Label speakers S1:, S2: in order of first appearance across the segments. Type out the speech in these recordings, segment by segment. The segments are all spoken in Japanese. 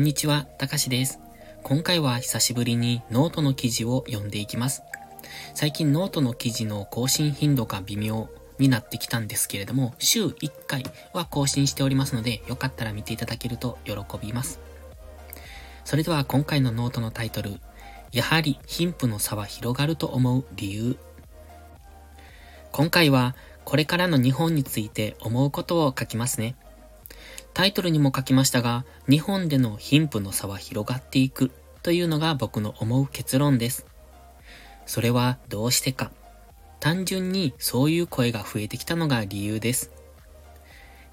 S1: んにちは、たかしです。今回は久しぶりにノートの記事を読んでいきます。最近ノートの記事の更新頻度が微妙になってきたんですけれども、週1回は更新しておりますので、よかったら見ていただけると喜びます。それでは今回のノートのタイトル、やはり貧富の差は広がると思う理由。今回はこれからの日本について思うことを書きますね。タイトルにも書きましたが、日本での貧富の差は広がっていくというのが僕の思う結論です。それはどうしてか。単純にそういう声が増えてきたのが理由です。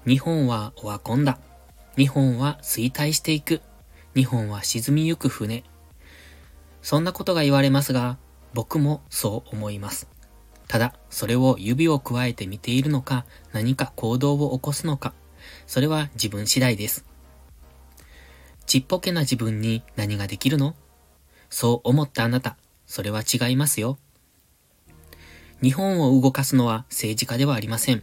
S1: 日本はオワコンだ。日本は衰退していく。日本は沈みゆく船。そんなことが言われますが、僕もそう思います。ただ、それを指を加えて見ているのか、何か行動を起こすのか、それは自分次第です。ちっぽけな自分に何ができるの？そう思ったあなた、それは違いますよ。日本を動かすのは政治家ではありません。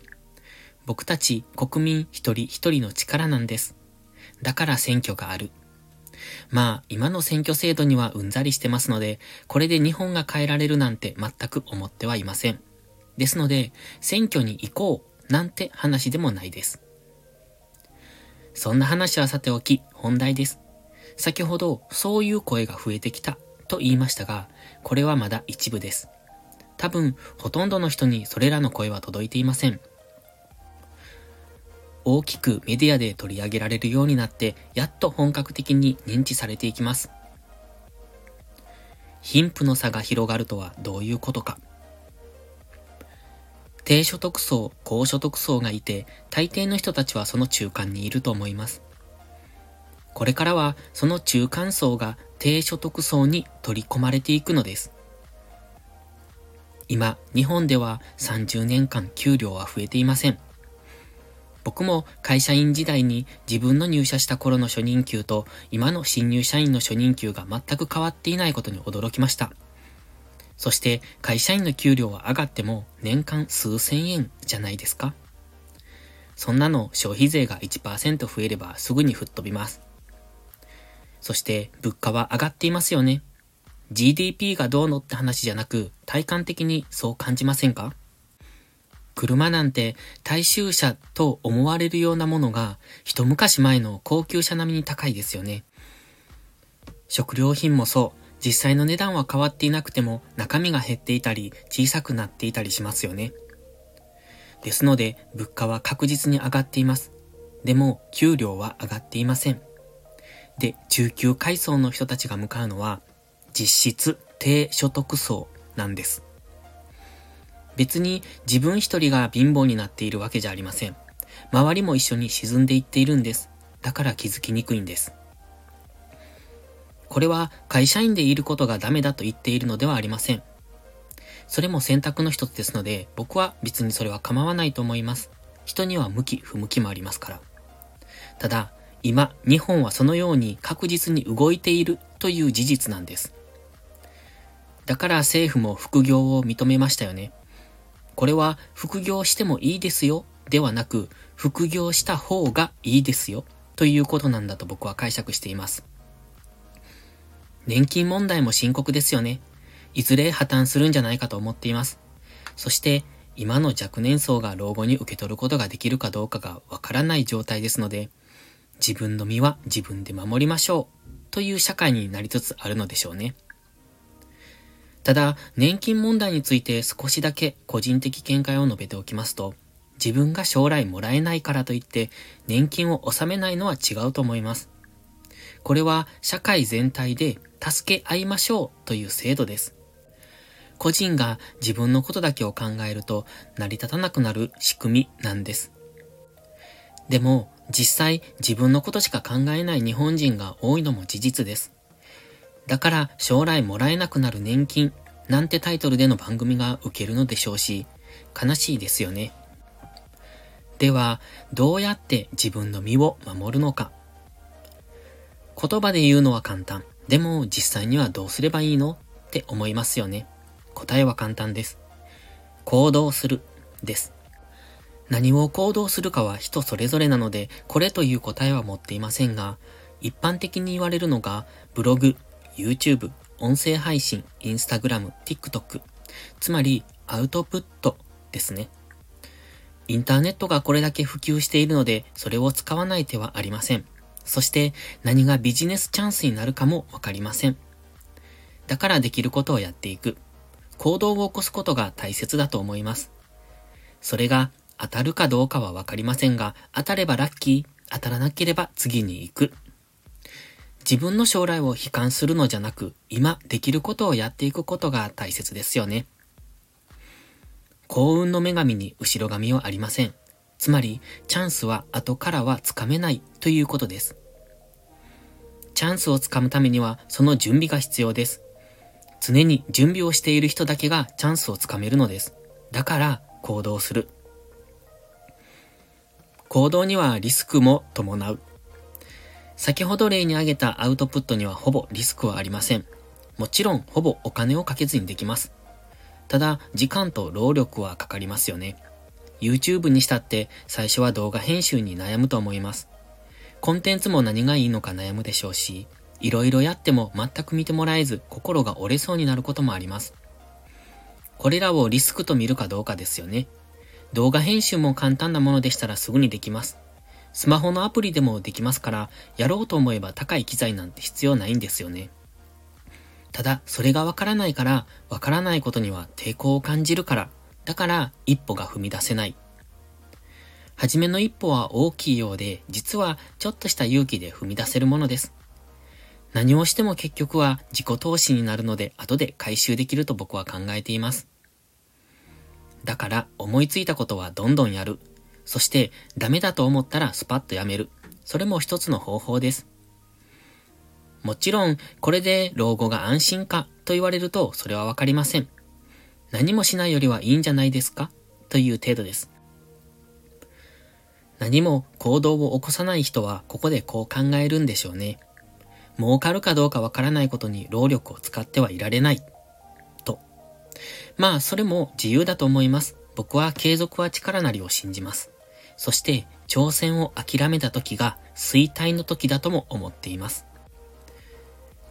S1: 僕たち国民一人一人の力なんです。だから選挙がある。まあ、今の選挙制度にはうんざりしてますので、これで日本が変えられるなんて全く思ってはいません。ですので、選挙に行こうなんて話でもないです。そんな話はさておき、本題です。先ほど、そういう声が増えてきたと言いましたが、これはまだ一部です。多分、ほとんどの人にそれらの声は届いていません。大きくメディアで取り上げられるようになって、やっと本格的に認知されていきます。貧富の差が広がるとはどういうことか。低所得層、高所得層がいて、大抵の人たちはその中間にいると思います。これからはその中間層が低所得層に取り込まれていくのです。今、日本では30年間給料は増えていません。僕も会社員時代に自分の入社した頃の初任給と今の新入社員の初任給が全く変わっていないことに驚きました。そして会社員の給料は上がっても年間数千円じゃないですかそんなの消費税が1%増えればすぐに吹っ飛びます。そして物価は上がっていますよね。GDP がどうのって話じゃなく体感的にそう感じませんか？車なんて大衆車と思われるようなものが一昔前の高級車並みに高いですよね。食料品もそう。実際の値段は変わっていなくても中身が減っていたり小さくなっていたりしますよね。ですので物価は確実に上がっています。でも給料は上がっていません。で、中級階層の人たちが向かうのは実質低所得層なんです。別に自分一人が貧乏になっているわけじゃありません。周りも一緒に沈んでいっているんです。だから気づきにくいんです。これは会社員でいることがダメだと言っているのではありません。それも選択の一つですので、僕は別にそれは構わないと思います。人には向き不向きもありますから。ただ、今、日本はそのように確実に動いているという事実なんです。だから政府も副業を認めましたよね。これは副業してもいいですよではなく、副業した方がいいですよということなんだと僕は解釈しています。年金問題も深刻ですよね。いずれ破綻するんじゃないかと思っています。そして、今の若年層が老後に受け取ることができるかどうかがわからない状態ですので、自分の身は自分で守りましょうという社会になりつつあるのでしょうね。ただ、年金問題について少しだけ個人的見解を述べておきますと、自分が将来もらえないからといって年金を納めないのは違うと思います。これは社会全体で助け合いましょうという制度です。個人が自分のことだけを考えると成り立たなくなる仕組みなんです。でも実際自分のことしか考えない日本人が多いのも事実です。だから将来もらえなくなる年金なんてタイトルでの番組が受けるのでしょうし、悲しいですよね。では、どうやって自分の身を守るのか。言葉で言うのは簡単。でも実際にはどうすればいいのって思いますよね。答えは簡単です。行動するです。何を行動するかは人それぞれなので、これという答えは持っていませんが、一般的に言われるのが、ブログ、YouTube、音声配信、Instagram、TikTok、つまりアウトプットですね。インターネットがこれだけ普及しているので、それを使わない手はありません。そして何がビジネスチャンスになるかもわかりません。だからできることをやっていく。行動を起こすことが大切だと思います。それが当たるかどうかはわかりませんが、当たればラッキー、当たらなければ次に行く。自分の将来を悲観するのじゃなく、今できることをやっていくことが大切ですよね。幸運の女神に後ろ髪はありません。つまり、チャンスは後からはつかめないということです。チャンスをつかむためには、その準備が必要です。常に準備をしている人だけがチャンスをつかめるのです。だから、行動する。行動にはリスクも伴う。先ほど例に挙げたアウトプットにはほぼリスクはありません。もちろん、ほぼお金をかけずにできます。ただ、時間と労力はかかりますよね。YouTube にしたって最初は動画編集に悩むと思います。コンテンツも何がいいのか悩むでしょうし、いろいろやっても全く見てもらえず心が折れそうになることもあります。これらをリスクと見るかどうかですよね。動画編集も簡単なものでしたらすぐにできます。スマホのアプリでもできますから、やろうと思えば高い機材なんて必要ないんですよね。ただ、それがわからないから、わからないことには抵抗を感じるから、だから一歩が踏み出せない。はじめの一歩は大きいようで、実はちょっとした勇気で踏み出せるものです。何をしても結局は自己投資になるので後で回収できると僕は考えています。だから思いついたことはどんどんやる。そしてダメだと思ったらスパッとやめる。それも一つの方法です。もちろん、これで老後が安心かと言われるとそれはわかりません。何もしないよりはいいんじゃないですか？という程度です。何も行動を起こさない人はここでこう考えるんでしょうね。儲かるかどうかわからないことに労力を使ってはいられない。と。まあ、それも自由だと思います。僕は継続は力なりを信じます。そして、挑戦を諦めた時が衰退の時だとも思っています。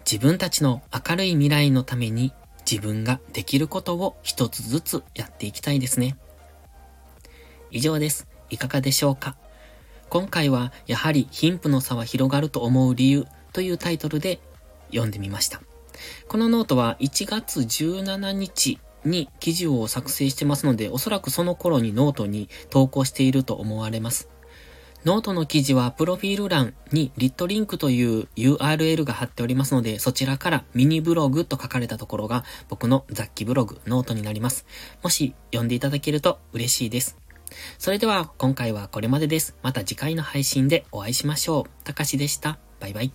S1: 自分たちの明るい未来のために自分ができることを一つずつやっていきたいですね。以上です。いかがでしょうか？今回はやはり貧富の差は広がると思う理由というタイトルで読んでみました。このノートは1月17日に記事を作成してますので、おそらくその頃にノートに投稿していると思われます。ノートの記事はプロフィール欄に lit.link という URL が貼っておりますので、そちらからミニブログと書かれたところが僕の雑記ブログ、ノートになります。もし読んでいただけると嬉しいです。それでは今回はこれまでです。また次回の配信でお会いしましょう。たかしでした。バイバイ。